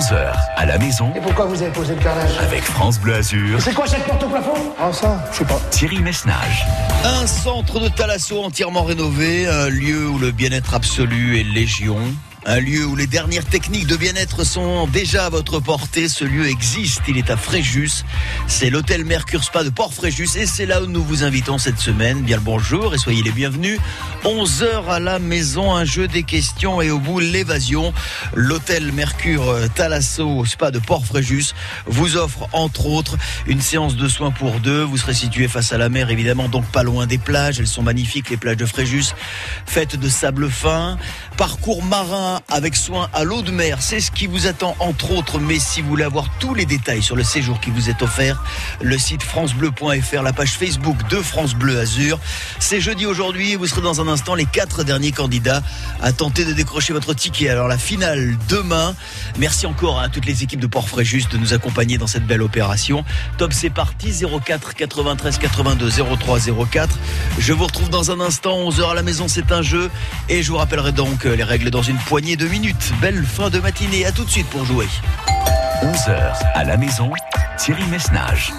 11h à la maison Et pourquoi vous avez posé le carrelage avec France Bleu Azur, C'est quoi cette porte au plafond Ah ça, je sais pas. Thierry Messnage. Un centre de thalasso entièrement rénové, un lieu où le bien-être absolu est légion. Un lieu où les dernières techniques de bien-être sont déjà à votre portée. Ce lieu existe, il est à Fréjus. C'est l'hôtel Mercure Spa de Port-Fréjus et c'est là où nous vous invitons cette semaine. Bien le bonjour et soyez les bienvenus. 11 heures à la maison, un jeu des questions et au bout l'évasion. L'hôtel Mercure Thalasso Spa de Port-Fréjus vous offre entre autres une séance de soins pour deux. Vous serez situé face à la mer évidemment, donc pas loin des plages. Elles sont magnifiques les plages de Fréjus, faites de sable fin, parcours marin avec soin à l'eau de mer. C'est ce qui vous attend entre autres. Mais si vous voulez avoir tous les détails sur le séjour qui vous est offert, le site francebleu.fr, la page Facebook de France Bleu Azur. C'est jeudi aujourd'hui vous serez dans un instant les quatre derniers candidats à tenter de décrocher votre ticket. Alors la finale demain. Merci encore à toutes les équipes de Port-Fréjus de nous accompagner dans cette belle opération. Top, c'est parti 04 93 82 03 04. Je vous retrouve dans un instant 11h à la maison, c'est un jeu et je vous rappellerai donc les règles dans une poignée de minutes. Belle fin de matinée, à tout de suite pour jouer. 11h à la maison, Thierry Messnage.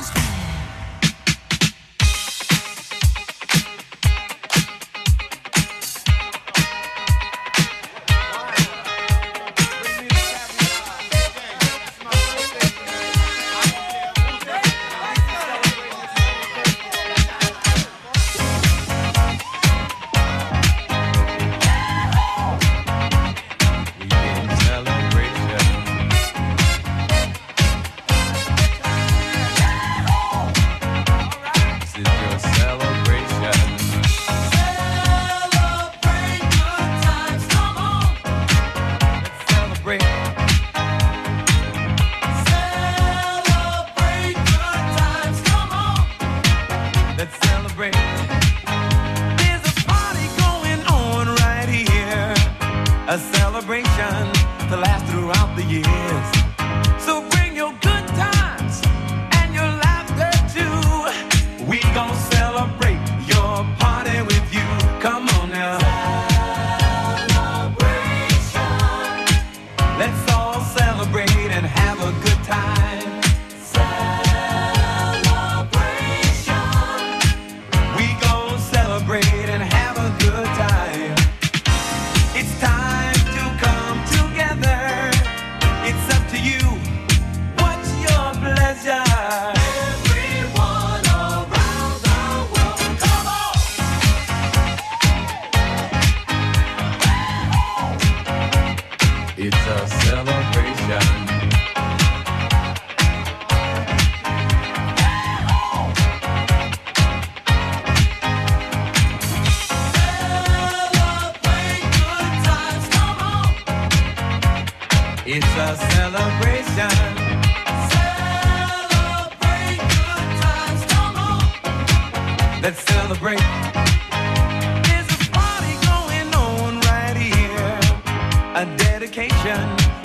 It's a celebration. Celebrate good times, come on. Let's celebrate. There's a party going on right here. A dedication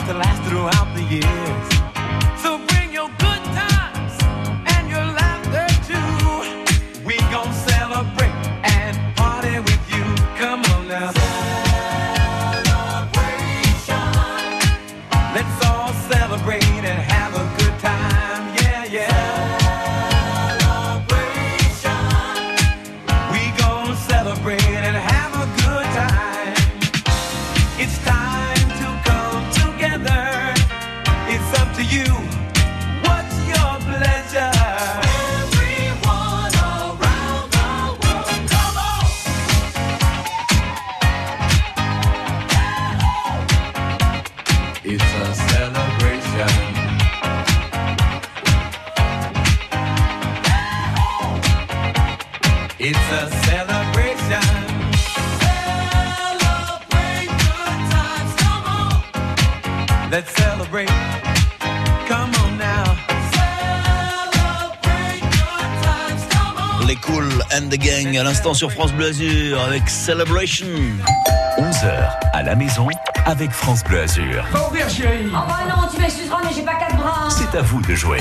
to last throughout the years. L'instant sur France Bleu Azur avec Celebration. 11h à la maison avec France Bleu Azur. Va ouvrir, chérie Oh bah non, tu m'excuseras, mais j'ai pas quatre bras. C'est à vous de jouer.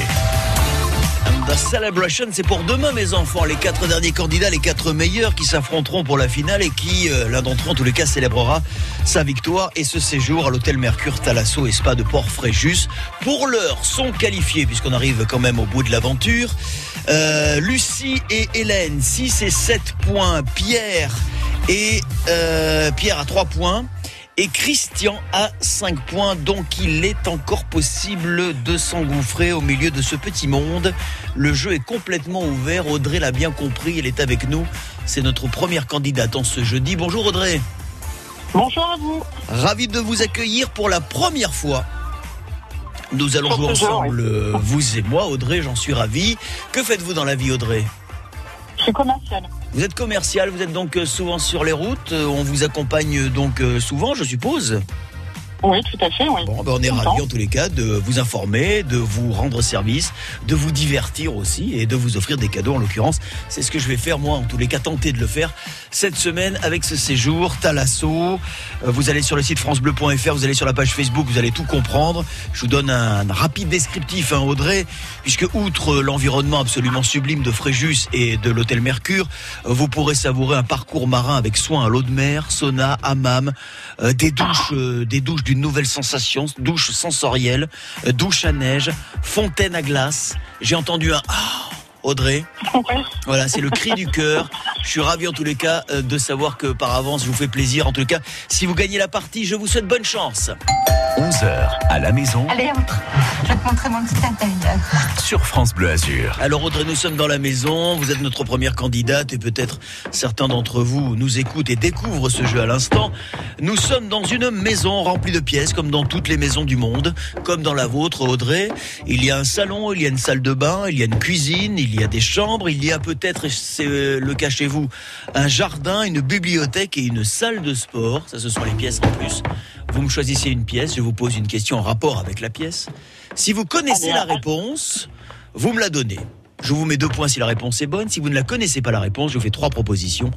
The Celebration, c'est pour demain, mes enfants. Les quatre derniers candidats, les quatre meilleurs qui s'affronteront pour la finale et qui, euh, l'un d'entre eux, en tous les cas, célébrera sa victoire et ce séjour à l'hôtel Mercure Thalasso et Spa de Port-Fréjus. Pour l'heure, sont qualifiés, puisqu'on arrive quand même au bout de l'aventure. Euh, Lucie et Hélène, 6 et 7 points. Pierre et euh, Pierre à 3 points. Et Christian a 5 points, donc il est encore possible de s'engouffrer au milieu de ce petit monde. Le jeu est complètement ouvert, Audrey l'a bien compris, elle est avec nous. C'est notre première candidate en ce jeudi. Bonjour Audrey, Bonjour à vous. ravi de vous accueillir pour la première fois. Nous allons jouer ensemble, vous et moi, Audrey, j'en suis ravi. Que faites-vous dans la vie Audrey? Vous êtes commercial, vous êtes donc euh, souvent sur les routes, euh, on vous accompagne donc euh, souvent, je suppose? Oui, tout à fait, oui. Bon, ben on est ravis en tous les cas de vous informer, de vous rendre service, de vous divertir aussi et de vous offrir des cadeaux en l'occurrence. C'est ce que je vais faire moi en tous les cas, tenter de le faire cette semaine avec ce séjour Thalasso. Euh, Vous allez sur le site francebleu.fr, vous allez sur la page Facebook, vous allez tout comprendre. Je vous donne un rapide descriptif, hein, Audrey, puisque outre l'environnement absolument sublime de Fréjus et de l'hôtel Mercure, euh, vous pourrez savourer un parcours marin avec soin à l'eau de mer, sauna, hammam, euh, des douches, euh, des douches nouvelle sensation, douche sensorielle, euh, douche à neige, fontaine à glace. J'ai entendu un ah, Audrey. Voilà, c'est le cri du cœur. Je suis ravi en tous les cas euh, de savoir que par avance, je vous fais plaisir. En tous les cas, si vous gagnez la partie, je vous souhaite bonne chance. 11h à la maison Allez, entre. Je vais te montrer mon petit intérieur. sur France Bleu Azur. Alors Audrey, nous sommes dans la maison, vous êtes notre première candidate et peut-être certains d'entre vous nous écoutent et découvrent ce jeu à l'instant. Nous sommes dans une maison remplie de pièces comme dans toutes les maisons du monde, comme dans la vôtre Audrey. Il y a un salon, il y a une salle de bain, il y a une cuisine, il y a des chambres, il y a peut-être, et c'est euh, le cas chez vous, un jardin, une bibliothèque et une salle de sport. Ça ce sont les pièces en plus. Vous me choisissez une pièce, je vous pose une question en rapport avec la pièce. Si vous connaissez la réponse, vous me la donnez. Je vous mets deux points si la réponse est bonne. Si vous ne la connaissez pas la réponse, je vous fais trois propositions.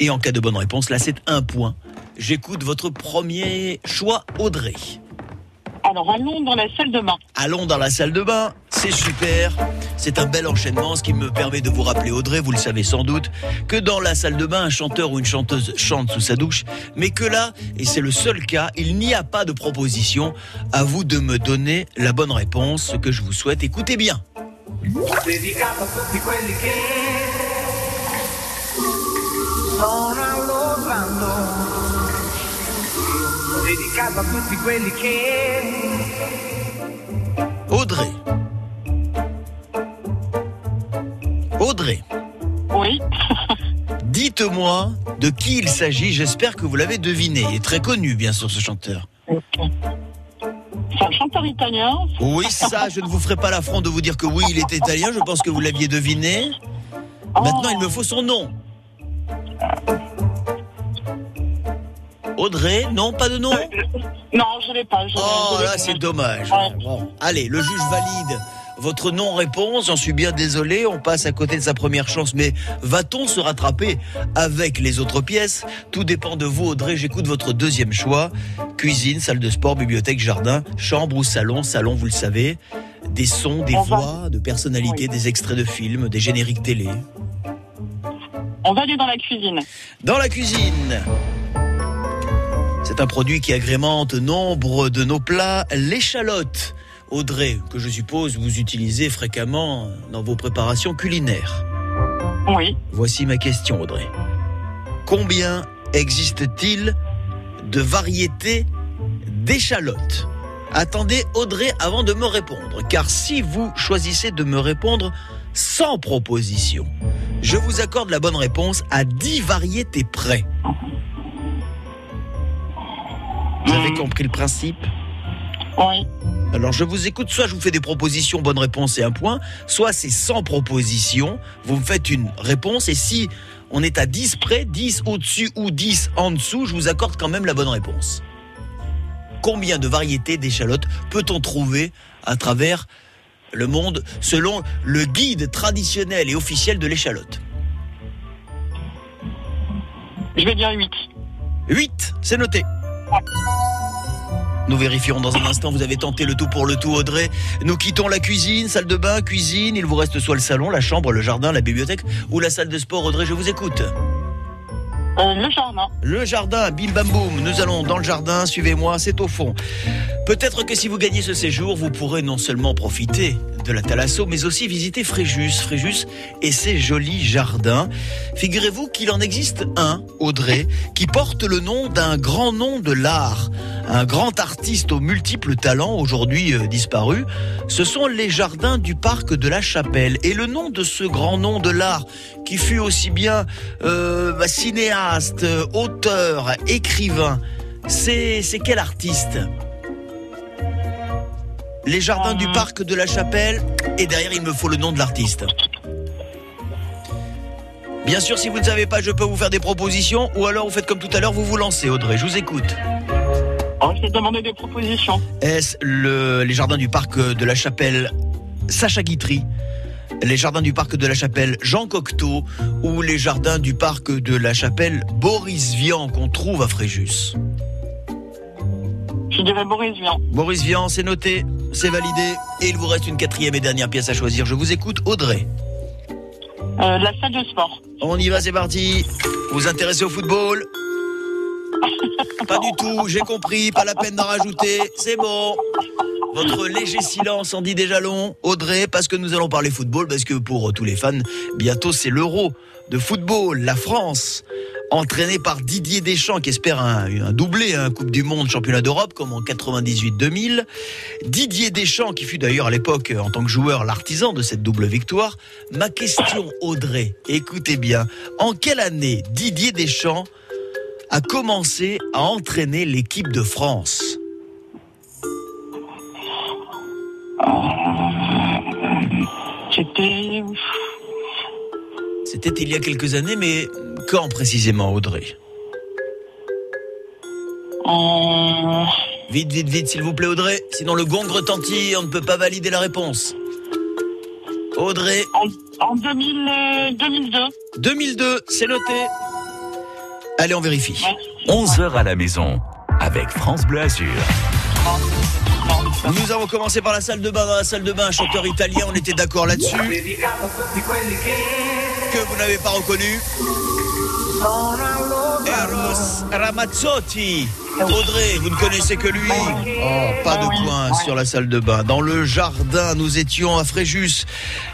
Et en cas de bonne réponse, là c'est un point. J'écoute votre premier choix, Audrey. Alors, allons dans la salle de bain. Allons dans la salle de bain, c'est super. C'est un bel enchaînement, ce qui me permet de vous rappeler, Audrey, vous le savez sans doute, que dans la salle de bain, un chanteur ou une chanteuse chante sous sa douche, mais que là, et c'est le seul cas, il n'y a pas de proposition. À vous de me donner la bonne réponse, ce que je vous souhaite. Écoutez bien. Dedicato a tutti quelli che Audrey. Audrey, Oui. dites-moi de qui il s'agit. J'espère que vous l'avez deviné. Il est très connu, bien sûr, ce chanteur. C'est un chanteur italien. Oui, ça, je ne vous ferai pas l'affront de vous dire que oui, il est italien. Je pense que vous l'aviez deviné. Maintenant, il me faut son nom. Audrey, non, pas de nom Non, je l'ai pas. Je, Oh je là, c'est dommage. Ouais. Bon, allez, le juge valide votre non-réponse. J'en suis bien désolé. On passe à côté de sa première chance. Mais va-t-on se rattraper avec les autres pièces? Tout dépend de vous, Audrey. J'écoute votre deuxième choix. Cuisine, salle de sport, bibliothèque, jardin, chambre ou salon. Salon, vous le savez. Des sons, des On va- voix, de personnalités, Oui. des extraits de films, des génériques télé. On va aller dans la cuisine. Dans la cuisine. C'est un produit qui agrémente nombre de nos plats, l'échalote. Audrey, que je suppose vous utilisez fréquemment dans vos préparations culinaires. Oui. Voici ma question, Audrey. Combien existe-t-il de variétés d'échalotes? Attendez, Audrey, avant de me répondre, car si vous choisissez de me répondre sans proposition, je vous accorde la bonne réponse à 10 variétés près. Vous avez compris le principe? Oui. alors je vous écoute, soit je vous fais des propositions, bonne réponse et un point, soit c'est sans proposition, vous me faites une réponse et si on est à 10 près, 10 au-dessus ou 10 en dessous, je vous accorde quand même la bonne réponse. Combien de variétés d'échalotes peut-on trouver à travers le monde selon le guide traditionnel et officiel de l'échalote? Je vais dire 8. 8, c'est noté. Nous vérifierons dans un instant. Vous avez tenté le tout pour le tout, Audrey. Nous quittons la cuisine, salle de bain, cuisine. Il vous reste soit le salon, la chambre, le jardin, la bibliothèque ou la salle de sport. Audrey, je vous écoute. Euh, le jardin. Le jardin, bim bam boum. Nous allons dans le jardin. Suivez-moi, c'est au fond. Peut-être que si vous gagnez ce séjour, vous pourrez non seulement profiter de la Thalasso, mais aussi visiter Fréjus. Fréjus et ses jolis jardins. Figurez-vous qu'il en existe un, Audrey, qui porte le nom d'un grand nom de l'art. Un grand artiste aux multiples talents, aujourd'hui euh, disparu. Ce sont les jardins du parc de la Chapelle. Et le nom de ce grand nom de l'art, qui fut aussi bien euh, bah, cinéaste, euh, auteur, écrivain, c'est c'est quel artiste? Les jardins du parc de la Chapelle, et derrière il me faut le nom de l'artiste. Bien sûr, si vous ne savez pas, je peux vous faire des propositions, ou alors vous faites comme tout à l'heure, vous vous lancez, Audrey. Je vous écoute. Oh, je des propositions. Est-ce le, les jardins du parc de la Chapelle Sacha Guitry? Les jardins du parc de la Chapelle Jean Cocteau ou les jardins du parc de la Chapelle Boris Vian qu'on trouve à Fréjus Je dirais Boris Vian. Boris Vian, c'est noté, c'est validé et il vous reste une quatrième et dernière pièce à choisir. Je vous écoute, Audrey. Euh, la salle de sport. On y va, c'est parti. Vous vous intéressez au football? Pas du tout, j'ai compris, pas la peine d'en rajouter, c'est bon. Votre léger silence en dit déjà long, Audrey, parce que nous allons parler football, parce que pour tous les fans, bientôt c'est l'Euro de football, la France, entraînée par Didier Deschamps, qui espère un, un doublé, un Coupe du Monde, Championnat d'Europe, comme en 98-2000. Didier Deschamps, qui fut d'ailleurs à l'époque, en tant que joueur, l'artisan de cette double victoire. Ma question, Audrey, écoutez bien, en quelle année Didier Deschamps a commencé à entraîner l'équipe de France? C'était. C'était il y a quelques années, mais quand précisément, Audrey En. Vite, vite, vite, s'il vous plaît, Audrey. Sinon, le gong retentit, on ne peut pas valider la réponse. Audrey, En, en 2000, euh, 2002. 2002, c'est noté. Allez, on vérifie. Ouais. 11h à la maison avec France Bleu Azur. Nous avons commencé par la salle de bain. Dans la salle de bain, un chanteur italien, on était d'accord là-dessus. Que vous n'avez pas reconnu. Eros Ramazzotti. Audrey, vous ne connaissez que lui. Oh, pas de points sur la salle de bain. Dans le jardin, nous étions à Fréjus.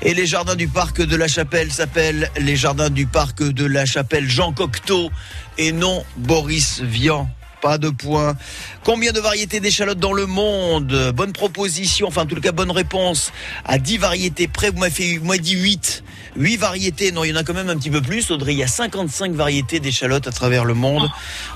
Et les jardins du parc de la Chapelle s'appellent les jardins du parc de la Chapelle Jean Cocteau et non Boris Vian. Pas de points. Combien de variétés d'échalotes dans le monde? Bonne proposition, enfin en tout cas bonne réponse. À 10 variétés près, vous m'avez dit 8. 8 variétés, non, il y en a quand même un petit peu plus. Audrey, il y a 55 variétés d'échalotes à travers le monde.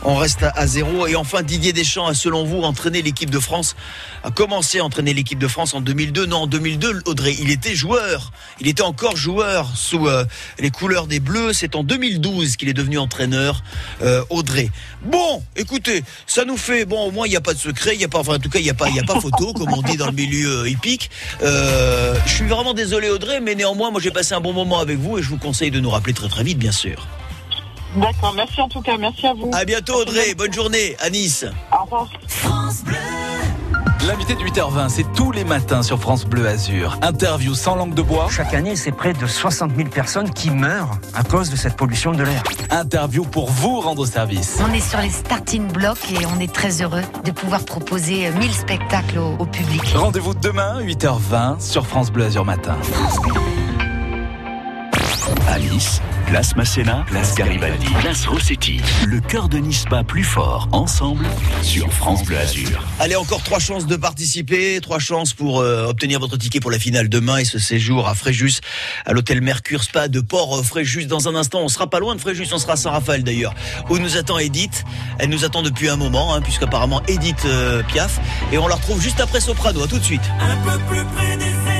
On reste à, zéro. Et enfin, Didier Deschamps a, selon vous, entraîné l'équipe de France, a commencé à entraîner l'équipe de France en 2002. Non, en 2002, Audrey, il était joueur. Il était encore joueur sous euh, les couleurs des Bleus. C'est en 2012 qu'il est devenu entraîneur, euh, Audrey. Bon, écoutez, ça nous fait, bon, au moins, il n'y a pas de secret. Il y a pas, enfin, en tout cas, il n'y a pas, il a pas photo, comme on dit dans le milieu euh, hippique. Je suis vraiment désolé, Audrey, mais néanmoins, moi, j'ai passé un bon moment avec vous et je vous conseille de nous rappeler très très vite, bien sûr. D'accord, merci en tout cas, merci à vous. À bientôt, Audrey. Bonne journée à Nice. Au revoir. L'invité de 8h20, c'est tous les matins sur France Bleu Azur. Interview sans langue de bois, Chaque année, c'est près de 60 000 personnes qui meurent à cause de cette pollution de l'air. interview pour vous rendre service. On est sur les starting blocks et on est très heureux de pouvoir proposer euh, 1000 spectacles au, au public. Rendez-vous demain, 8h20, sur France Bleu Azur Matin. Nice, place Masséna, place Garibaldi, place Rossetti. Le cœur de Nice bat plus fort ensemble sur France Bleu Azur. Allez, encore trois chances de participer, trois chances pour euh, obtenir votre ticket pour la finale demain et ce séjour à Fréjus, à l'hôtel Mercure Spa de Port euh, Fréjus. Dans un instant, on sera pas loin de Fréjus, on sera à Saint-Raphaël d'ailleurs, où nous attend Edith. Elle nous attend depuis un moment, hein, puisqu'apparemment Edith euh, Piaf, et on la retrouve juste après Soprano. À tout de suite. Un peu plus près des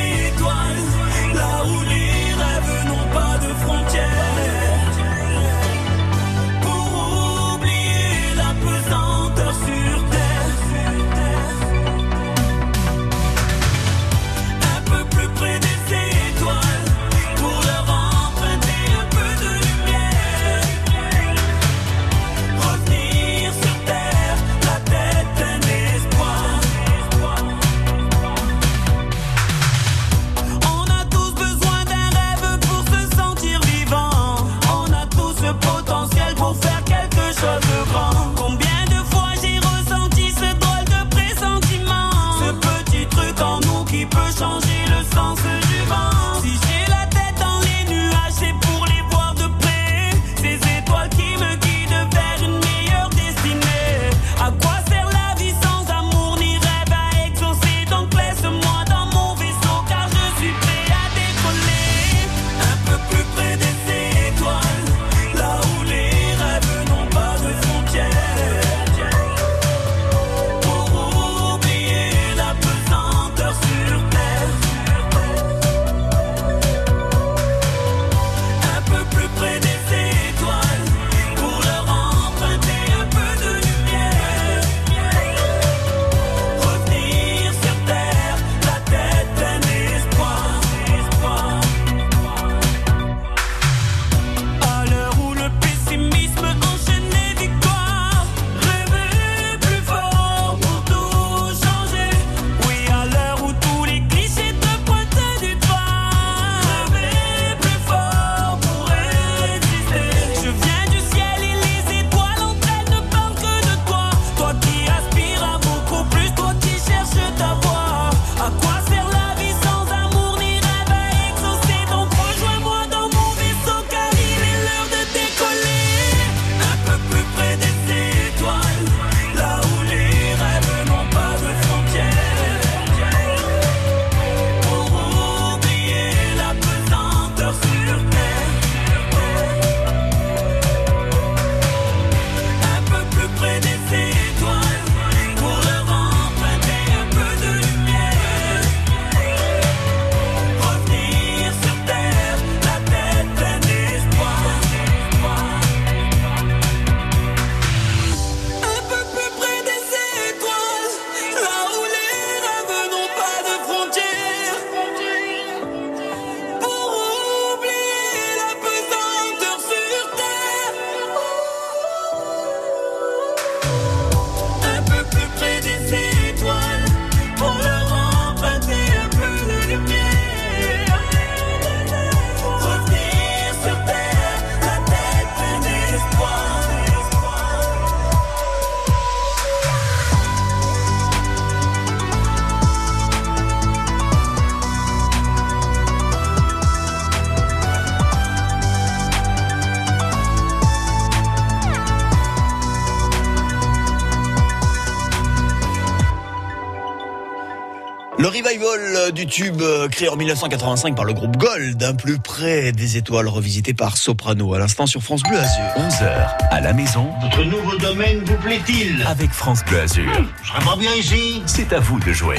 du tube euh, créé en 1985 par le groupe Gold, un plus près des étoiles revisité par Soprano à l'instant sur France Bleu Azur. 11h à la maison Votre nouveau domaine vous plaît-il? Avec France Bleu Azur. Je serais pas bien ici C'est à vous de jouer.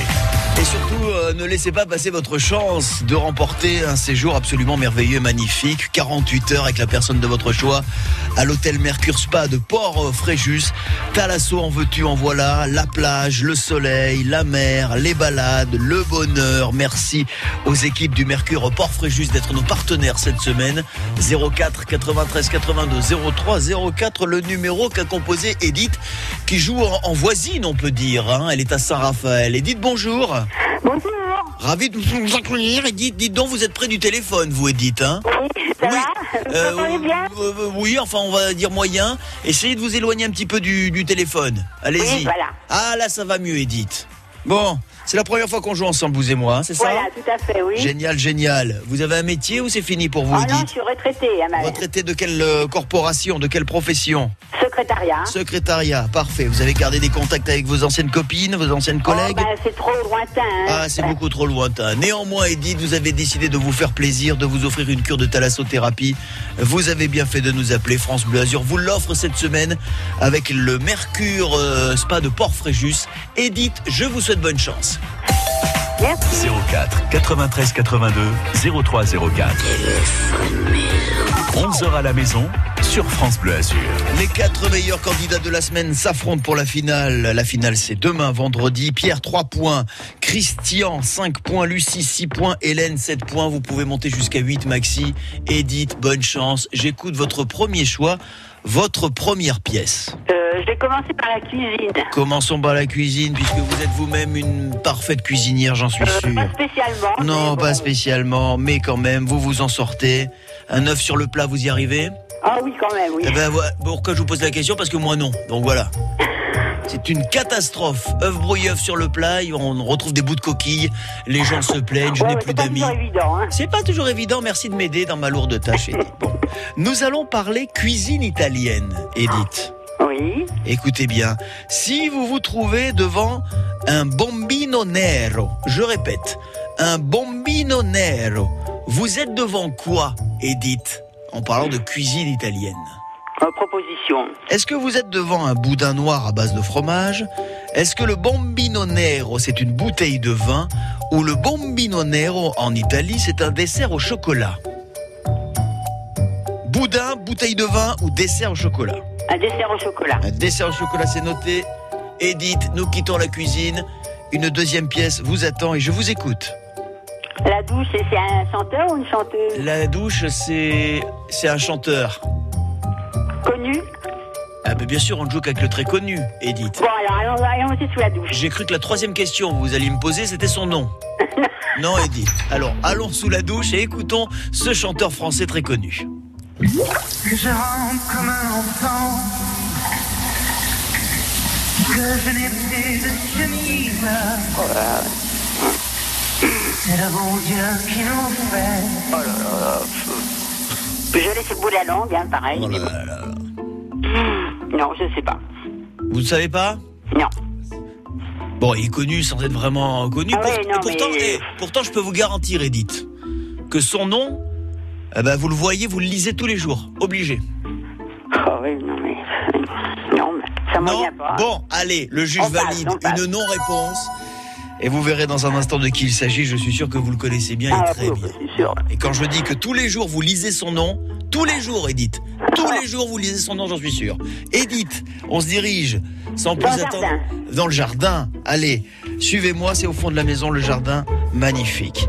Et surtout, euh, ne laissez pas passer votre chance de remporter un séjour absolument merveilleux, magnifique. 48 heures avec la personne de votre choix à l'hôtel Mercure Spa de Port-Fréjus. Talasso en veux-tu, en voilà. La plage, le soleil, la mer, les balades, le bonheur. Merci aux équipes du Mercure Port-Fréjus d'être nos partenaires cette semaine. 04 93 82 03 04, le numéro qu'a composé Edith, qui joue en, voisine, on peut dire. hein. Elle est à Saint-Raphaël. Edith, bonjour. Bonjour. Ravi de vous accueillir. Edith, dites donc, vous êtes près du téléphone, vous, Edith. Hein Oui, ça Oui. va Euh, bien? euh, euh, oui, enfin, on va dire moyen. Essayez de vous éloigner un petit peu du, du téléphone. Allez-y. Oui, voilà. Ah, là, ça va mieux, Edith. Bon, c'est la première fois qu'on joue ensemble, vous et moi, hein, c'est ça Voilà, tout à fait, oui. Génial, génial. Vous avez un métier ou c'est fini pour vous, Ah non, je suis retraitée, hein, ma Retraité de quelle euh, corporation, de quelle profession secrétariat. Secrétariat, parfait. Vous avez gardé des contacts avec vos anciennes copines, vos anciennes collègues Oh, ben, c'est trop lointain. hein. Ah, c'est beaucoup trop lointain. Néanmoins, Edith, vous avez décidé de vous faire plaisir, de vous offrir une cure de thalassothérapie. Vous avez bien fait de nous appeler. France Bleu Azur vous l'offre cette semaine avec le Mercure euh, Spa de Port-Fréjus. Edith, je vous souhaite bonne chance. Merci. 04 93 82 03 04. 11h à la maison sur France Bleu Azur. Les quatre meilleurs candidats de la semaine s'affrontent pour la finale. La finale, c'est demain, vendredi. Pierre, 3 points. Christian, 5 points. Lucie, 6 points. Hélène, 7 points. Vous pouvez monter jusqu'à 8, Maxi. Edith, bonne chance. J'écoute votre premier choix, votre première pièce. Euh, je vais commencer par la cuisine. Commençons par la cuisine, puisque vous êtes vous-même une parfaite cuisinière, j'en suis Euh, sûr. pas spécialement. Non, pas bon. spécialement, mais quand même, vous vous en sortez. Un œuf sur le plat, vous y arrivez Ah oui, quand même, oui. Eh ben, pourquoi je vous pose la question Parce que moi non. Donc voilà. C'est une catastrophe. œuf brouillé, œuf sur le plat, on retrouve des bouts de coquilles. Les gens se plaignent, je Ouais, n'ai plus c'est pas d'amis. toujours évident. Hein. C'est pas toujours évident, merci de m'aider dans ma lourde tâche, Edith. Bon. Nous allons parler cuisine italienne, Edith. Oui. Écoutez bien, si vous vous trouvez devant un bombino nero, je répète, un bombino nero, vous êtes devant quoi, Edith, en parlant de cuisine italienne? Euh, proposition. Est-ce que vous êtes devant un boudin noir à base de fromage? Est-ce que le bombino nero, c'est une bouteille de vin? Ou le bombino nero, en Italie, c'est un dessert au chocolat? Boudin, bouteille de vin ou dessert au chocolat? Un dessert au chocolat. un dessert au chocolat, c'est noté. Edith, nous quittons la cuisine. Une deuxième pièce vous attend et je vous écoute. La douche, c'est un chanteur ou une chanteuse? La douche, c'est c'est un chanteur. Connu? Ah ben bien sûr, on ne joue qu'avec le très connu, Edith. Bon, alors allons, allons aussi sous la douche. J'ai cru que la troisième question que vous alliez me poser, c'était son nom. Non, Edith. Alors, allons sous la douche et écoutons ce chanteur français très connu. Que je rentre comme un enfant Que je n'ai plus de chemise C'est le bon Dieu qui nous fait Je laisse le bout de la langue, hein, pareil. Oh là là là. Non, je sais pas. Vous ne savez pas? Non. Bon, il est connu sans être vraiment connu. Ah Pour- ouais, non, pourtant, mais- pourtant, je peux vous garantir, Edith, que son nom, eh ben, vous le voyez, vous le lisez tous les jours. Obligé. Oh oui, non, mais. Non, mais ça m'en Non vient pas. Bon, allez, le juge On valide passe. une non-réponse. Et vous verrez dans un instant de qui il s'agit. Je suis sûr que vous le connaissez bien Ah, et très oui, bien. sûr. Et quand je dis que tous les jours vous lisez son nom, tous les jours, Edith, tous les jours vous lisez son nom, j'en suis sûr. Edith, on se dirige sans plus Dans attendre jardin. dans le jardin. Allez, suivez-moi, c'est au fond de la maison, le jardin magnifique.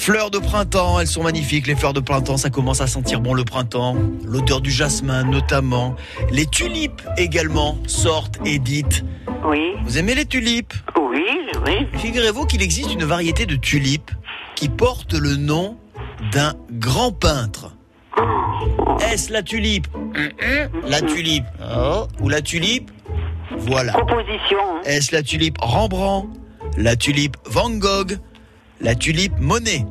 Fleurs de printemps, elles sont magnifiques. Les fleurs de printemps, ça commence à sentir bon le printemps. L'odeur du jasmin notamment. Les tulipes également sortent, Edith. Oui, Vous aimez les tulipes? Oui, oui. Figurez-vous qu'il existe une variété de tulipes qui porte le nom d'un grand peintre. Est-ce la tulipe? La tulipe oh, Ou la tulipe? Voilà. Proposition. Est-ce la tulipe Rembrandt? La tulipe Van Gogh? La tulipe Monet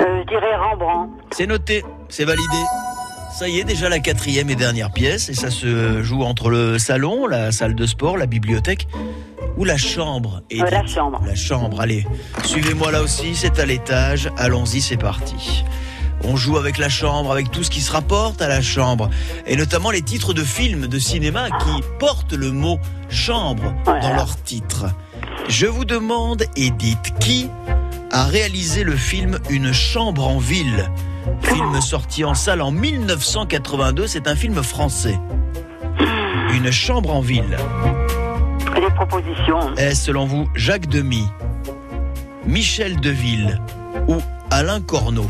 Euh, je dirais Rembrandt. C'est noté, c'est validé. Ça y est, déjà la quatrième et dernière pièce, et ça se joue entre le salon, la salle de sport, la bibliothèque ou la chambre. Euh, la chambre. La chambre, allez. Suivez-moi là aussi, c'est à l'étage. Allons-y, c'est parti. On joue avec la chambre, avec tout ce qui se rapporte à la chambre, et notamment les titres de films de cinéma qui portent le mot chambre Voilà. dans leur titre. Je vous demande, Edith, qui a réalisé le film Une chambre en ville? Film sorti en salle en 1982, c'est un film français. Une chambre en ville. Les propositions? Est-ce selon vous Jacques Demy, Michel Deville ou Alain Corneau?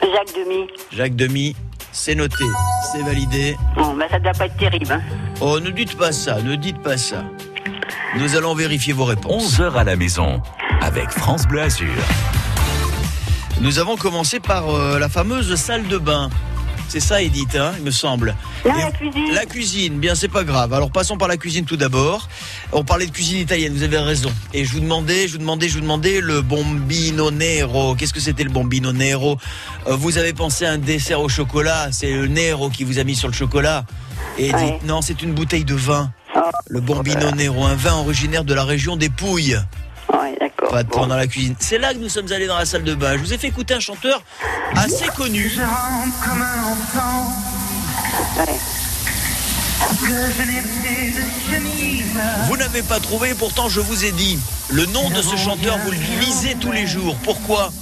Jacques Demy. Jacques Demy, c'est noté, c'est validé. Bon, ben ça doit pas être terrible. Hein. Oh, ne dites pas ça, ne dites pas ça. Nous allons vérifier vos réponses. 11h à la maison avec France Bleu Azur. Nous avons commencé par euh, la fameuse salle de bain. C'est ça, Edith, hein, il me semble. Et- la cuisine. La cuisine, bien, c'est pas grave. Alors passons par la cuisine tout d'abord. On parlait de cuisine italienne, vous avez raison. Et je vous demandais, je vous demandais, je vous demandais le bombino nero. Qu'est-ce que c'était le bombino nero Euh, Vous avez pensé à un dessert au chocolat, c'est le nero qui vous a mis sur le chocolat. Et Edith, Ouais. non, c'est une bouteille de vin. Le bombino nero, un vin originaire de la région des Pouilles. ouais, d'accord. Pas de Bon. dans la cuisine. C'est là que nous sommes allés dans la salle de bain. Je vous ai fait écouter un chanteur assez connu. Je rentre comme un enfant Ouais. Que je n'ai plus de chemise Vous n'avez pas trouvé, pourtant je vous ai dit. Le nom de ce chanteur, vous le lisez tous les jours. Pourquoi?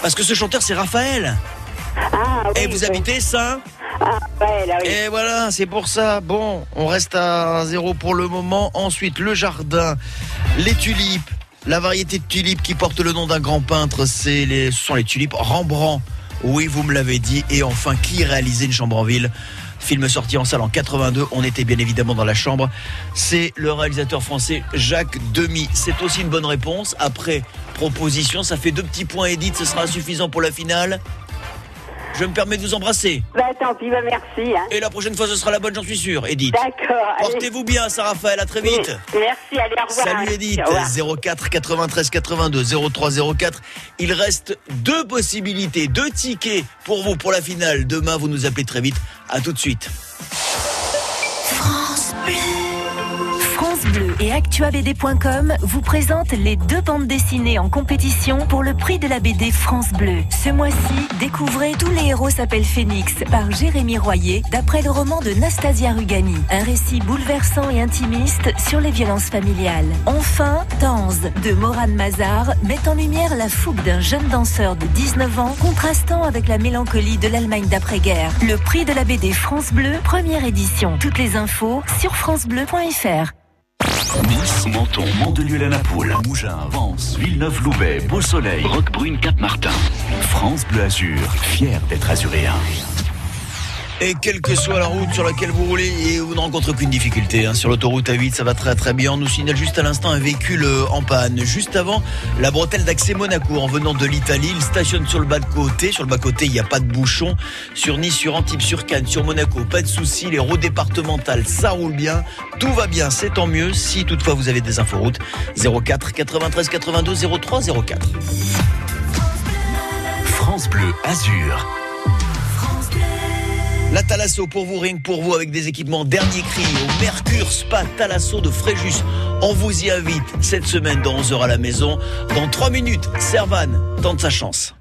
Parce que ce chanteur, c'est Raphaël. Ah, oui, Et vous oui. habitez Saint Ah. Et voilà, c'est pour ça. Bon, on reste à zéro pour le moment. Ensuite, le jardin, les tulipes. La variété de tulipes qui porte le nom d'un grand peintre, c'est ce sont les tulipes Rembrandt. Oui, vous me l'avez dit. Et enfin, qui réalisait une chambre en ville? Film sorti en salle en 82. On était bien évidemment dans la chambre. C'est le réalisateur français Jacques Demy. C'est aussi une bonne réponse. Après proposition, ça fait deux petits points Edith. Ce sera suffisant pour la finale. Je me permets de vous embrasser. Bah tant pis, bah merci. Hein. Et la prochaine fois, ce sera la bonne, j'en suis sûr. Edith. D'accord. Portez-vous bien, Sarah-Raphaël. À très vite. Merci, allez, au revoir. Salut Edith, Au revoir. 04 93 82 03 04. Il reste deux possibilités, deux tickets pour vous pour la finale. Demain, vous nous appelez très vite. À tout de suite. France Bleu et ActuaBD.com vous présentent les deux bandes dessinées en compétition pour le prix de la BD France Bleu. Ce mois-ci, découvrez Tous les héros s'appellent Phénix par Jérémy Royer d'après le roman de Nastasia Rugani. Un récit bouleversant et intimiste sur les violences familiales. Enfin, Tanz de Morane Mazar met en lumière la fougue d'un jeune danseur de 19 ans contrastant avec la mélancolie de l'Allemagne d'après-guerre. Le prix de la BD France Bleu, première édition. Toutes les infos sur francebleu.fr. Nice, Menton, Mandelieu, la Napoule, Mougins, Vence, Villeneuve-Loubet, Beau-Soleil, Roquebrune, Cap-Martin. France Bleu Azur, fier d'être azuréen. Et quelle que soit la route sur laquelle vous roulez, vous ne rencontrez aucune difficulté. hein. Sur l'autoroute A8, ça va très très bien. On nous signale juste à l'instant un véhicule euh, en panne. Juste avant, la bretelle d'accès Monaco en venant de l'Italie. Il stationne sur le bas de côté. Sur le bas côté, il n'y a pas de bouchon. Sur Nice, sur Antibes, sur Cannes, sur Monaco, pas de soucis. Les routes départementales, ça roule bien. Tout va bien, c'est tant mieux. Si toutefois vous avez des inforoutes, 04 93 82 03 04. France Bleu Azur. La Thalasso pour vous, rien que pour vous, avec des équipements dernier cri au Mercure Spa Thalasso de Fréjus. On vous y invite cette semaine dans 11h à la maison. Dans 3 minutes, Servan tente sa chance.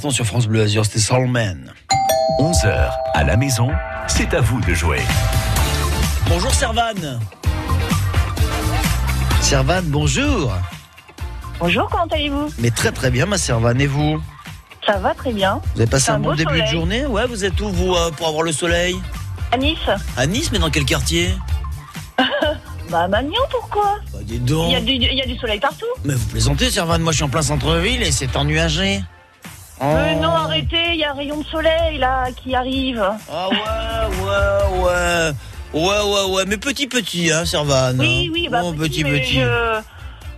L'instant sur France Bleu Azur, c'était Soulman. 11h à la maison, c'est à vous de jouer. Bonjour Servane. Servane, bonjour. Bonjour, comment allez-vous? Mais très très bien ma Servane, et vous? Ça va très bien. Vous avez passé un, un bon début de journée? Ouais, vous êtes où vous euh, pour avoir le soleil? À Nice À Nice, mais dans quel quartier? Bah, à Magnan, pourquoi? Bah dis il donc. y, a du, il y a du soleil partout. Mais vous plaisantez Servane, moi je suis en plein centre-ville et c'est ennuagé. Oh. Mais non, arrêtez, il y a un rayon de soleil là qui arrive. Ah ouais, ouais, ouais. Ouais, ouais, ouais, mais petit, petit, hein, Servane. Oui, hein. oui, bah Oh, petit, petit, mais petit. je-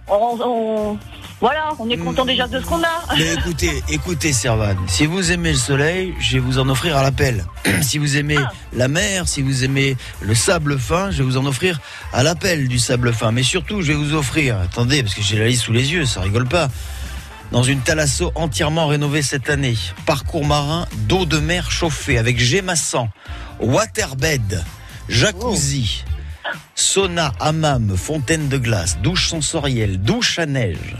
on, on- Voilà, on est content déjà de ce qu'on a. Mais écoutez, écoutez, Servane, si vous aimez le soleil, je vais vous en offrir à l'appel. si vous aimez Ah. la mer, si vous aimez le sable fin, je vais vous en offrir à l'appel du sable fin. Mais surtout, je vais vous offrir, attendez, parce que j'ai la liste sous les yeux, ça rigole pas. Dans une Thalasso entièrement rénovée cette année, parcours marin d'eau de mer chauffée avec gémassant, waterbed, jacuzzi, sauna, hammam, fontaine de glace, douche sensorielle, douche à neige.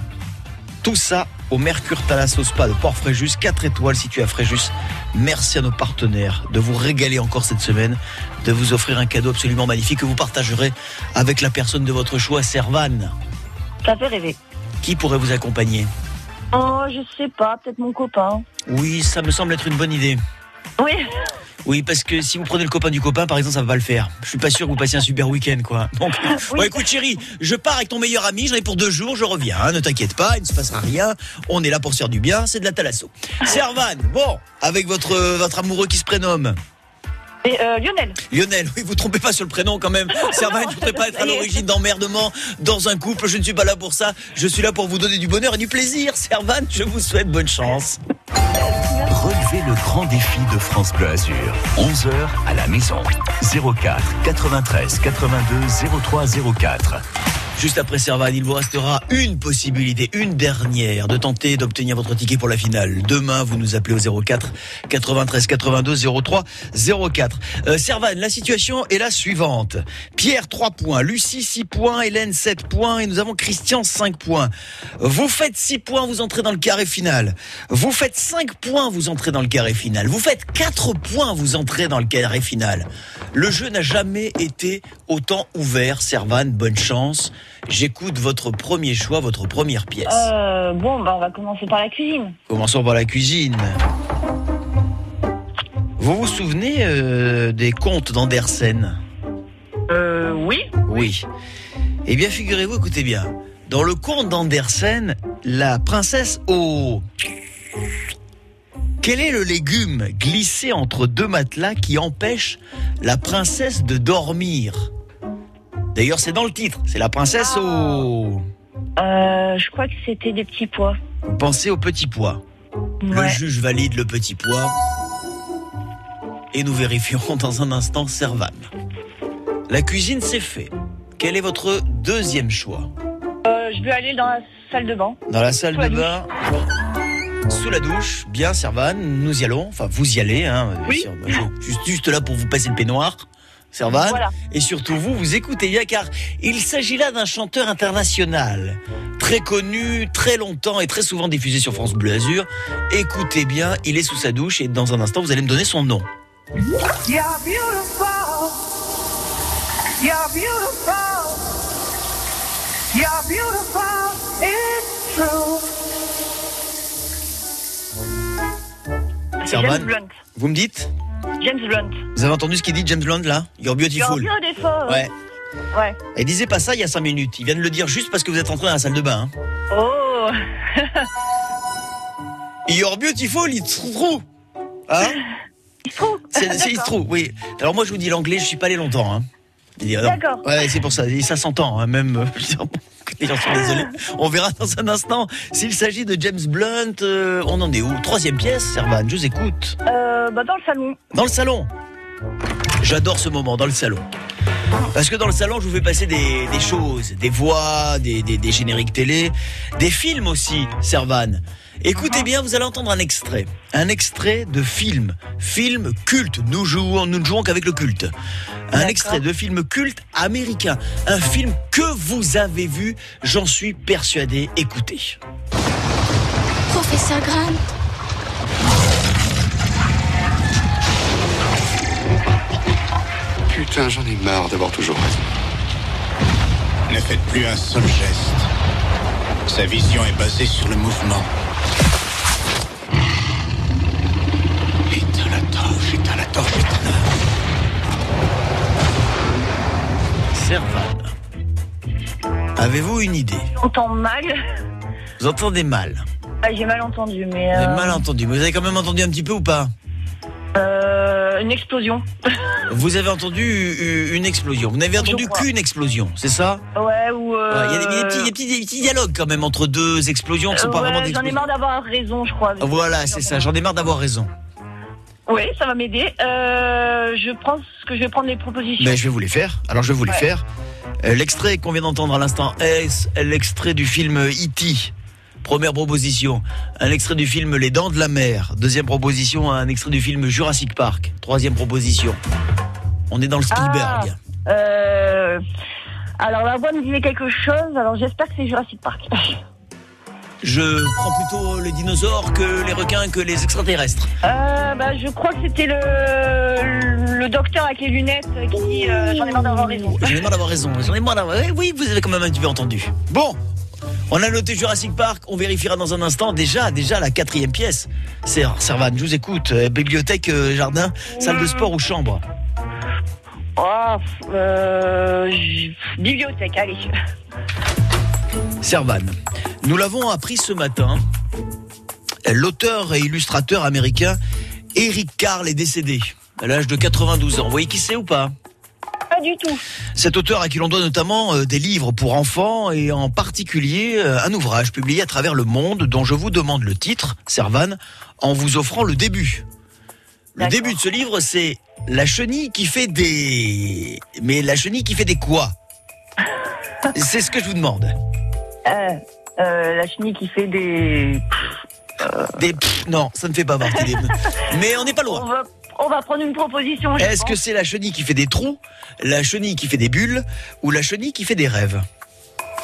Tout ça au Mercure Thalasso Spa de Port-Fréjus, 4 étoiles situé à Fréjus. Merci à nos partenaires de vous régaler encore cette semaine, de vous offrir un cadeau absolument magnifique que vous partagerez avec la personne de votre choix, Servane. Ça fait rêver. Qui pourrait vous accompagner? Oh, je sais pas, peut-être mon copain. Oui, ça me semble être une bonne idée. Oui, Oui, parce que si vous prenez le copain du copain, par exemple, ça va pas le faire. Je suis pas sûr que vous passiez un super week-end, quoi. Donc, Oui. bon, écoute, chérie, je pars avec ton meilleur ami, j'en ai pour deux jours, je reviens. hein, ne t'inquiète pas, il ne se passera rien. On est là pour se faire du bien, c'est de la thalasso. Servane, bon, avec votre, votre amoureux qui se prénomme et euh, Lionel. Lionel, oui, vous trompez pas sur le prénom quand même. Servane, je voudrais pas être à l'origine d'emmerdement dans un couple. Je ne suis pas là pour ça. Je suis là pour vous donner du bonheur et du plaisir. Servane, je vous souhaite bonne chance. Relevez le grand défi de France Bleu Azur. 11h à la maison. 04 93 82 03 04. Juste après Servane, il vous restera une possibilité, une dernière, de tenter d'obtenir votre ticket pour la finale. Demain, vous nous appelez au 04 93 82 03 04. Euh, Servane, la situation est la suivante. Pierre, 3 points. Lucie, 6 points. Hélène, 7 points. Et nous avons Christian, 5 points. Vous faites 6 points, vous entrez dans le carré final. Vous faites 5 points, vous entrez dans le carré final. Vous faites 4 points, vous entrez dans le carré final. Le jeu n'a jamais été autant ouvert. Servane, bonne chance. J'écoute votre premier choix, votre première pièce. Euh, bon, bah, on va commencer par la cuisine. Commençons par la cuisine. Vous vous souvenez euh, des contes d'Andersen? Euh, oui. Oui. Eh bien, figurez-vous, écoutez bien. Dans le conte d'Andersen, la princesse au... Quel est le légume glissé entre deux matelas qui empêche la princesse de dormir? D'ailleurs, c'est dans le titre. C'est la princesse au... Euh, je crois que c'était des petits pois. Vous pensez au petit pois. Le juge valide le petit pois. Et nous vérifierons dans un instant Servane. La cuisine, c'est fait. Quel est votre deuxième choix Euh, je vais aller dans la salle de bain. Dans la salle Sous la de bain Sous la douche, bien Servane, nous y allons. Enfin, vous y allez. Hein, Oui. Juste là pour vous passer le peignoir. Servane. Voilà. Et surtout vous, vous écoutez bien car il s'agit là d'un chanteur international. Très connu, très longtemps et très souvent diffusé sur France Bleu Azur. Écoutez bien, il est sous sa douche et dans un instant vous allez me donner son nom. You're beautiful. You're beautiful. You're beautiful. It's true. C'est Servane. James Blunt. Vous me dites? James Blunt. Vous avez entendu ce qu'il dit James Blunt là? You're beautiful. You're beautiful. Ouais. Ouais. Il disait pas ça il y a 5 minutes. Il vient de le dire juste parce que vous êtes entré dans la salle de bain. hein. Oh. You're beautiful, it's true. Hein? Trouve. C'est c'est it's true, oui. Alors moi je vous dis l'anglais, je suis pas allé longtemps. Hein. D'accord. Ouais, c'est pour ça. Et ça s'entend, hein, même. euh, je veux dire, Les gens sont désolés. On verra dans un instant s'il s'agit de James Blunt. euh, on en est où? Troisième pièce, Servan, je vous écoute. Euh, bah, dans le salon. Dans le salon. J'adore ce moment, dans le salon. Parce que dans le salon, je vous fais passer des, des choses, des voix, des, des- des génériques télé, des films aussi, Servan. Écoutez bien, vous allez entendre un extrait. Un extrait de film. Film culte. Nous jouons, nous ne jouons qu'avec le culte. Un extrait de film culte américain. Un film que vous avez vu, j'en suis persuadé. Écoutez. Professeur Graham. Putain, j'en ai marre d'avoir toujours raison. Ne faites plus un seul geste. Sa vision est basée sur le mouvement. Éteins la torche, éteins la torche, éteins-la. Servan. Avez-vous une idée J'entends mal. Vous entendez mal. Ah, J'ai mal entendu, mais. Vous avez euh, mal entendu. Mais vous avez quand même entendu un petit peu ou pas? Euh, une explosion. Vous avez entendu une explosion. Vous n'avez entendu qu'une explosion, c'est ça? Ouais, ou. euh, Ouais, Il y a des, des petits, des petits- des petits dialogues quand même entre deux explosions qui sont euh, pas ouais, vraiment des J'en ai marre d'avoir raison, je crois. Voilà, c'est ça. J'en ai marre d'avoir raison. Oui, ça va m'aider. Euh, je pense que je vais prendre les propositions. Mais je vais vous les faire. Alors je vais vous les Ouais. faire. Euh, L'extrait qu'on vient d'entendre à l'instant est l'extrait du film E.T. Première proposition, un extrait du film Les Dents de la Mer. Deuxième proposition, un extrait du film Jurassic Park. Troisième proposition. On est dans le Spielberg. Ah, euh, alors la voix me disait quelque chose, alors j'espère que c'est Jurassic Park. Je prends plutôt les dinosaures que les requins que les extraterrestres. Euh, bah, je crois que c'était le, le docteur avec les lunettes qui dit euh, j'en ai marre d'avoir raison. J'en ai marre d'avoir raison. J'en ai marre d'avoir. Eh Oui, vous avez quand même un petit peu entendu. Bon, on a noté Jurassic Park. On vérifiera dans un instant. Déjà, déjà la quatrième pièce. C'est Servan. Je vous écoute. Euh, bibliothèque, euh, jardin, salle de sport ou chambre. Oh, euh, j- bibliothèque, allez. Servan. Nous l'avons appris ce matin. L'auteur et illustrateur américain Eric Carle est décédé à l'âge de 92 ans. Vous voyez qui c'est ou pas Pas? Du tout. Cet auteur à qui l'on doit notamment euh, des livres pour enfants et en particulier euh, un ouvrage publié à travers le monde dont je vous demande le titre, Servan, en vous offrant le début. Le début de ce livre, c'est La chenille qui fait des... Mais la chenille qui fait des quoi? C'est ce que je vous demande. Euh, euh, la chenille qui fait des. Des... non, ça ne fait pas partie des... Mais on n'est pas loin. On va, on va prendre une proposition. Est-ce que c'est la chenille qui fait des trous, la chenille qui fait des bulles ou la chenille qui fait des rêves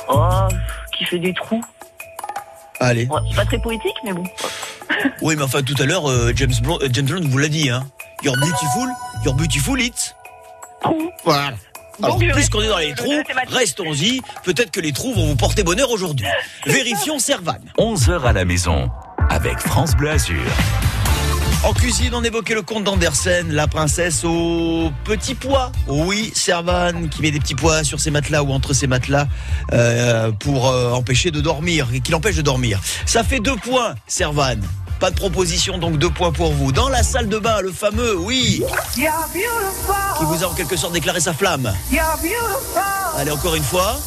Oh, qui fait des trous. Allez. Ouais, c'est pas très poétique, mais bon. Oui, mais enfin, tout à l'heure, euh, James, Blunt, euh, James Blunt vous l'a dit, hein. You're beautiful, you're beautiful, it's. Trou. Voilà. Alors, Donc, je puisqu'on est dans les trous, restons-y. Peut-être que les trous vont vous porter bonheur aujourd'hui. Vérifions Servan. 11h à la maison avec France Bleu Azur. En cuisine, on évoquait le conte d'Andersen, la princesse au petit pois. Oui, Servan qui met des petits pois sur ses matelas ou entre ses matelas euh, pour euh, empêcher de dormir, et qui l'empêche de dormir. Ça fait deux points, Servan. Pas de proposition, donc deux points pour vous. Dans la salle de bain, le fameux, oui, qui vous a en quelque sorte déclaré sa flamme. Allez, encore une fois.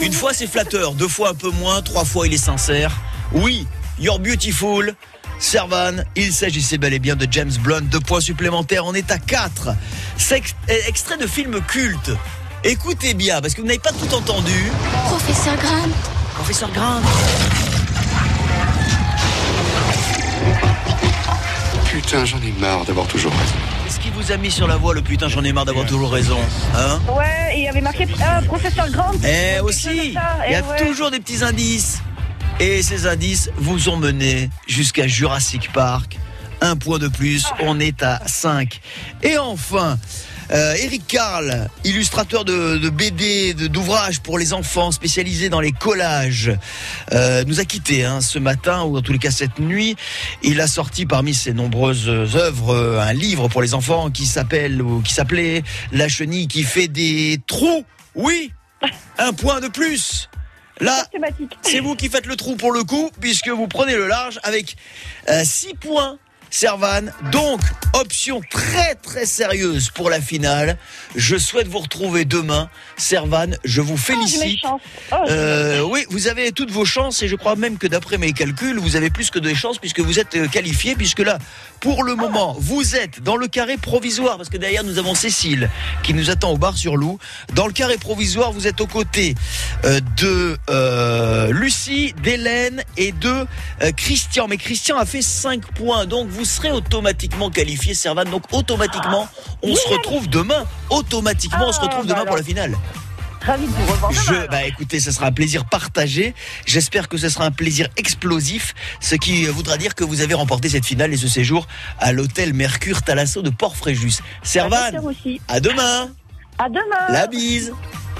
Une fois c'est flatteur, deux fois un peu moins, trois fois il est sincère. Oui, You're Beautiful. Servan, il s'agissait bel et bien de James Blunt. Deux points supplémentaires, on est à 4. C'est ex- extrait de film culte. Écoutez bien, parce que vous n'avez pas tout entendu. Professeur Graham. Professeur Graham. Putain, j'en ai marre d'avoir toujours raison. Qu'est-ce qui vous a mis sur la voie, le putain, j'en ai marre d'avoir toujours raison. Hein? Ouais, il y avait marqué euh, professeur Grant. Eh aussi, il y a eh ouais. toujours des petits indices. Et ces indices vous ont mené jusqu'à Jurassic Park. Un point de plus, on est à 5. Et enfin, euh, Eric Carl, illustrateur de, BD, d'ouvrages pour les enfants spécialisés dans les collages, euh, nous a quittés hein, ce matin, ou en tous les cas cette nuit. Il a sorti parmi ses nombreuses œuvres euh, un livre pour les enfants qui s'appelle ou qui s'appelait La chenille qui fait des trous. Oui, un point de plus. Là, c'est vous qui faites le trou pour le coup, puisque vous prenez le large avec 6 points. Servan, donc option très très sérieuse pour la finale. Je souhaite vous retrouver demain. Servan, je vous félicite. Euh, oui, vous avez toutes vos chances et je crois même que d'après mes calculs, vous avez plus que des chances puisque vous êtes euh, qualifié, puisque là, pour le moment, vous êtes dans le carré provisoire, parce que derrière nous avons Cécile qui nous attend au bar sur Loup. Dans le carré provisoire, vous êtes aux côtés euh, de euh, Lucie, d'Hélène et de Christian. Mais Christian a fait 5 points, donc vous serez automatiquement qualifié, Servan. Donc automatiquement, on se retrouve demain. Automatiquement, on se retrouve demain pour la finale. Ravi de vous revoir. Je, bah écoutez, ce sera un plaisir partagé. J'espère que ce sera un plaisir explosif, ce qui voudra dire que vous avez remporté cette finale et ce séjour à l'hôtel Mercure Thalasso de Port-Fréjus. Servan, aussi. à demain. À demain. La bise.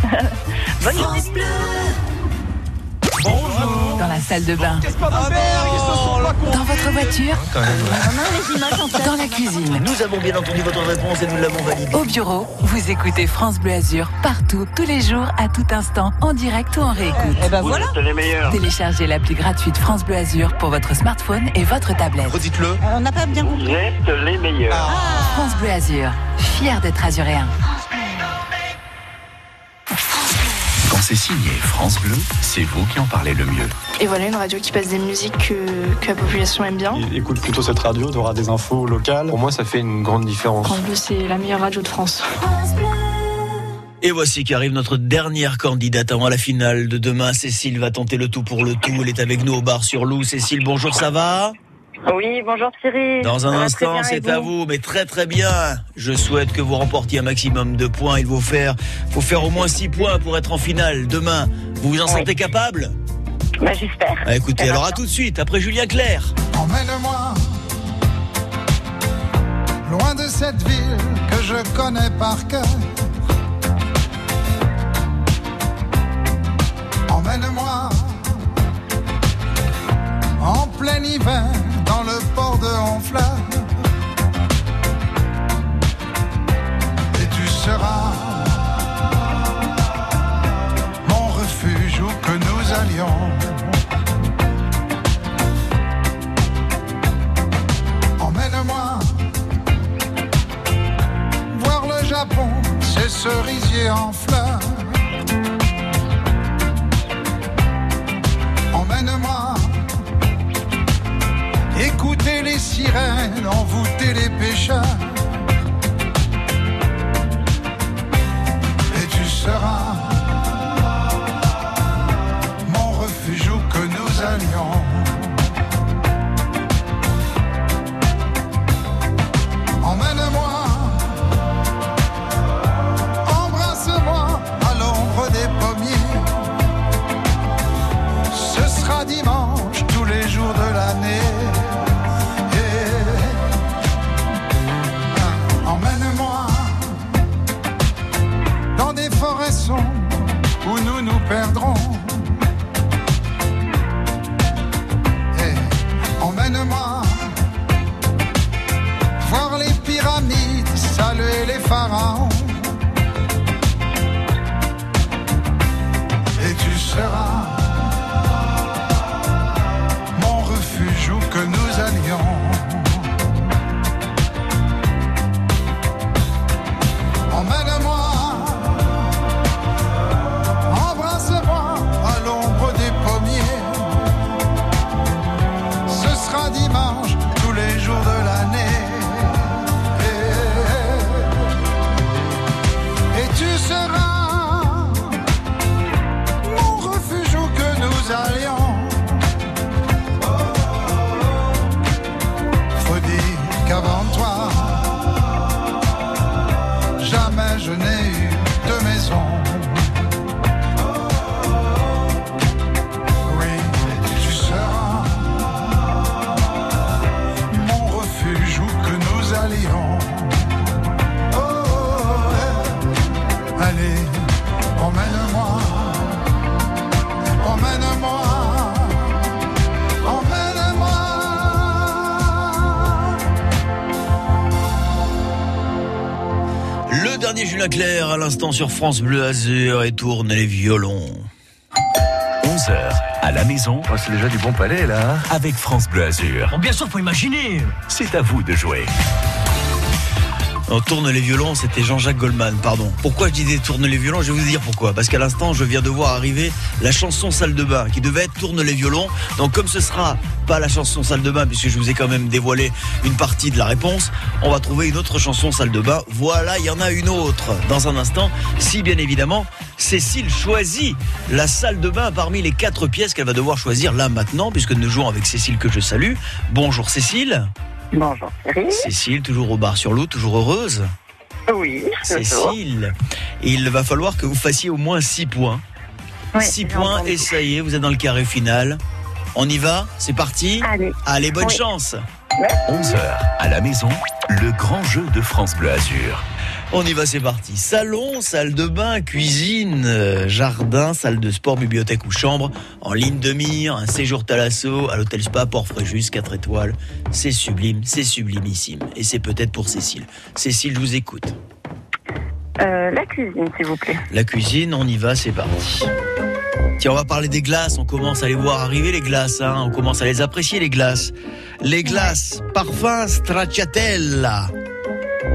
Bonne journée. Dans la salle de bain. Dans votre voiture. Dans la cuisine. Nous avons bien entendu votre réponse et nous l'avons validée. Au bureau, vous écoutez France Bleu Azur partout, tous les jours, à tout instant, en direct ou en réécoute. Eh ben voilà. Téléchargez l'appli gratuite France Bleu Azur pour votre smartphone et votre tablette. Redites-le. On n'a pas bien compris. Vous êtes les meilleurs. France Bleu Azur, fier d'être azuréen. C'est signé France Bleu, c'est vous qui en parlez le mieux. Et voilà une radio qui passe des musiques que, que la population aime bien. Écoute plutôt cette radio, tu auras des infos locales. Pour moi, ça fait une grande différence. France Bleu, c'est la meilleure radio de France. Et voici qu'arrive notre dernière candidate avant la finale de demain. Cécile va tenter le tout pour le tout. Elle est avec nous au bar sur Loup. Cécile, bonjour, ça va? Oui, bonjour Thierry. Dans un instant, c'est à vous, mais très très bien. Je souhaite que vous remportiez un maximum de points. Il faut faire, faut faire au moins 6 points pour être en finale demain. Vous vous en Oui. sentez capable? Bah, j'espère. Ah, Écoutez, alors à tout de suite, après Julien Clerc. Emmène-moi loin de cette ville que je connais par cœur. Emmène-moi en plein hiver dans le port de Honfleur. Et tu seras mon refuge où que nous allions. Emmène-moi voir le Japon, ses cerisiers en fleurs. Emmène-moi écouter les sirènes, envoûter les pêcheurs. Et tu seras mon refuge où que nous allions. L'instant sur France Bleu Azur et tourne les violons. 11h à la maison. Oh, c'est déjà du bon palais là. Avec France Bleu Azur. bien sûr, faut imaginer. C'est à vous de jouer. On tourne les violons, c'était Jean-Jacques Goldman, pardon. Pourquoi je disais tourne les violons Je vais vous dire pourquoi. Parce qu'à l'instant, je viens de voir arriver la chanson salle de bain qui devait être tourne les violons. Donc comme ce sera pas la chanson salle de bain, puisque je vous ai quand même dévoilé une partie de la réponse, on va trouver une autre chanson salle de bain. Voilà, il y en a une autre dans un instant. Si bien évidemment, Cécile choisit la salle de bain parmi les quatre pièces qu'elle va devoir choisir là maintenant, puisque nous jouons avec Cécile que je salue. Bonjour Cécile. Bonjour Thierry. Cécile, toujours au bar sur l'eau, toujours heureuse. Oui. Cécile, il va falloir que vous fassiez au moins 6 points. Oui, 6 j'ai points et ça y est, vous êtes dans le carré final. On y va C'est parti Allez. bonne Oui. chance 11h à la maison, le grand jeu de France Bleu Azur. On y va, c'est parti. Salon, salle de bain, cuisine, euh, jardin, salle de sport, bibliothèque ou chambre, en ligne de mire, un séjour Thalasso, à l'hôtel Spa, Port-Fréjus, 4 étoiles. C'est sublime, c'est sublimissime. Et c'est peut-être pour Cécile. Cécile, je vous écoute. Euh, la cuisine, s'il vous plaît. La cuisine, on y va, c'est parti. Tiens, on va parler des glaces. On commence à les voir arriver, les glaces. hein. On commence à les apprécier, les glaces. Les glaces, parfum stracciatella.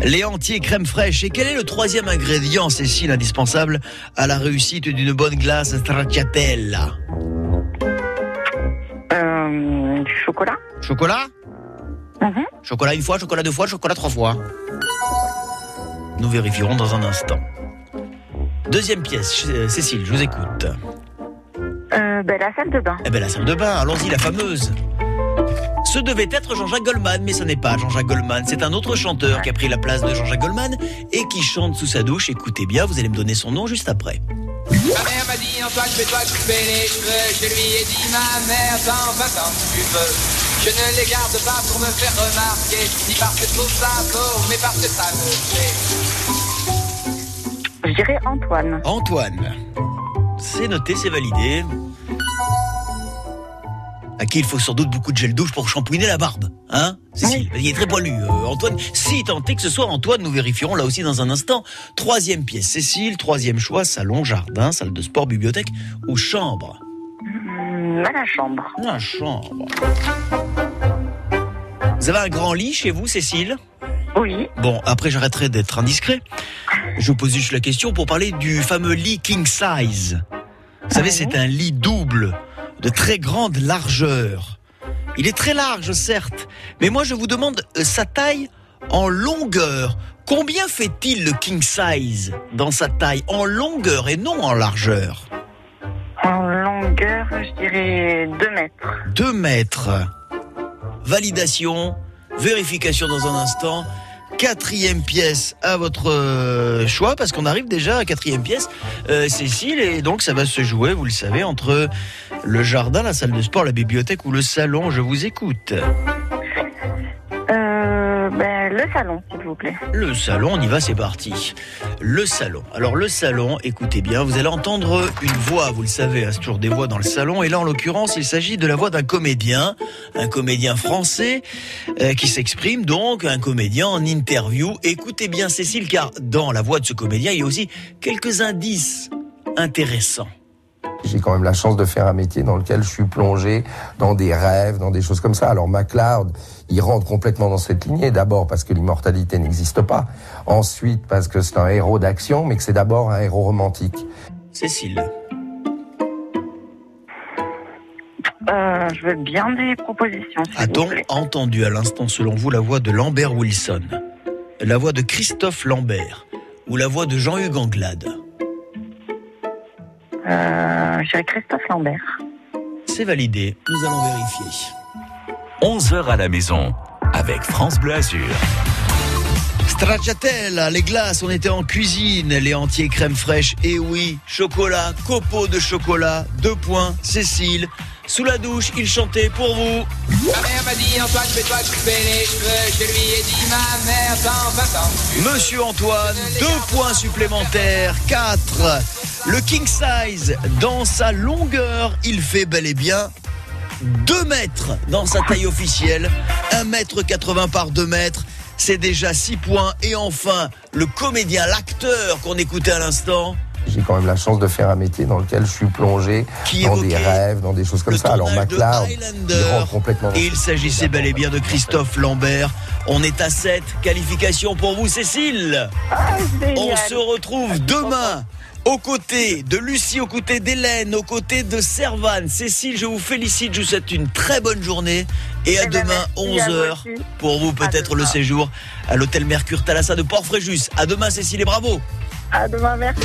Les entiers crème fraîche. Et quel est le troisième ingrédient, Cécile, indispensable à la réussite d'une bonne glace stracciatella? Euh, chocolat. Chocolat? Mhm. Chocolat une fois, chocolat deux fois, chocolat trois fois. Nous vérifierons dans un instant. Deuxième pièce, Cécile, je vous écoute. Euh, ben, la salle de bain. Eh bien, la salle de bain, allons-y, la fameuse. Ce devait être Jean-Jacques Goldman, mais ce n'est pas Jean-Jacques Goldman. C'est un autre chanteur qui a pris la place de Jean-Jacques Goldman et qui chante sous sa douche. Écoutez bien, vous allez me donner son nom juste après. Ma mère m'a dit Antoine, fais-toi couper les cheveux. Je lui ai dit ma mère, t'en vas tant que tu veux. Je ne les garde pas pour me faire remarquer, ni parce que je trouve ça beau, mais parce que ça me plaît. Je dirais Antoine. Antoine. C'est noté, c'est validé. À qui il faut sans doute beaucoup de gel douche pour shampouiner la barbe, hein Cécile, il est très poilu, euh, Antoine. Si tant est que ce soit Antoine, nous vérifierons là aussi dans un instant. Troisième pièce, Cécile. Troisième choix, salon, jardin, salle de sport, bibliothèque ou chambre. À la chambre. La chambre. Vous avez un grand lit chez vous, Cécile? Oui. Bon, après j'arrêterai d'être indiscret. Je vous pose juste la question pour parler du fameux lit king size. Vous savez, c'est un lit double de très grande largeur. Il est très large, certes, mais moi je vous demande euh, sa taille en longueur. Combien fait-il le king size dans sa taille en longueur et non en largeur? En longueur, je dirais 2 mètres. 2 mètres. Validation, vérification dans un instant. Quatrième pièce à votre euh, choix, parce qu'on arrive déjà à quatrième pièce, euh, Cécile, et donc ça va se jouer, vous le savez, entre le jardin, la salle de sport, la bibliothèque ou le salon. Je vous écoute. Ben, le salon, s'il vous plaît. Le salon, on y va, c'est parti. Le salon. Alors le salon, écoutez bien, vous allez entendre une voix, vous le savez, hein, c'est toujours des voix dans le salon, et là en l'occurrence, il s'agit de la voix d'un comédien, un comédien français euh, qui s'exprime donc, un comédien en interview. Écoutez bien Cécile, car dans la voix de ce comédien, il y a aussi quelques indices intéressants. J'ai quand même la chance de faire un métier dans lequel je suis plongé dans des rêves, dans des choses comme ça. Alors MacLeod, il rentre complètement dans cette lignée. D'abord parce que l'immortalité n'existe pas. Ensuite parce que c'est un héros d'action, mais que c'est d'abord un héros romantique. Cécile. Euh, je veux bien des propositions. A-t-on entendu à l'instant, selon vous, la voix de Lambert Wilson, la voix de Christophe Lambert ou la voix de Jean-Hugues Anglade? Euh, je dirais Christophe Lambert. C'est validé, nous allons vérifier. 11h à la maison avec France Bleu Azur. Stracciatella, les glaces, on était en cuisine, les entiers crème fraîche, et oui, chocolat, copeaux de chocolat, deux points, Cécile. Sous la douche, il chantait pour vous. Ma mère m'a dit Antoine, fais-toi couper les cheveux. Je lui ai dit ma mère, t'en vas. Monsieur Antoine, deux points supplémentaires, quatre. Le king size, dans sa longueur, il fait bel et bien 2 mètres dans sa taille officielle, 1 mètre 80 par 2 mètres. C'est déjà 6 points. Et enfin, le comédien, l'acteur qu'on écoutait à l'instant, J'ai quand même la chance de faire un métier dans lequel je suis plongé Qui dans des rêves, dans des choses comme ça. Alors rentre complètement Et il s'agissait bel et bien de Christophe Lambert. On est à 7. Qualification pour vous, Cécile. On se retrouve demain aux côtés de Lucie, aux côtés d'Hélène, aux côtés de Servane. Cécile, je vous félicite. Je vous souhaite une très bonne journée. Et à Eh ben, demain, merci, à vous 11h. aussi. Pour vous, peut-être le séjour à l'hôtel Mercure Thalassa de Port-Fréjus. À demain, Cécile, et bravo. À demain, merci.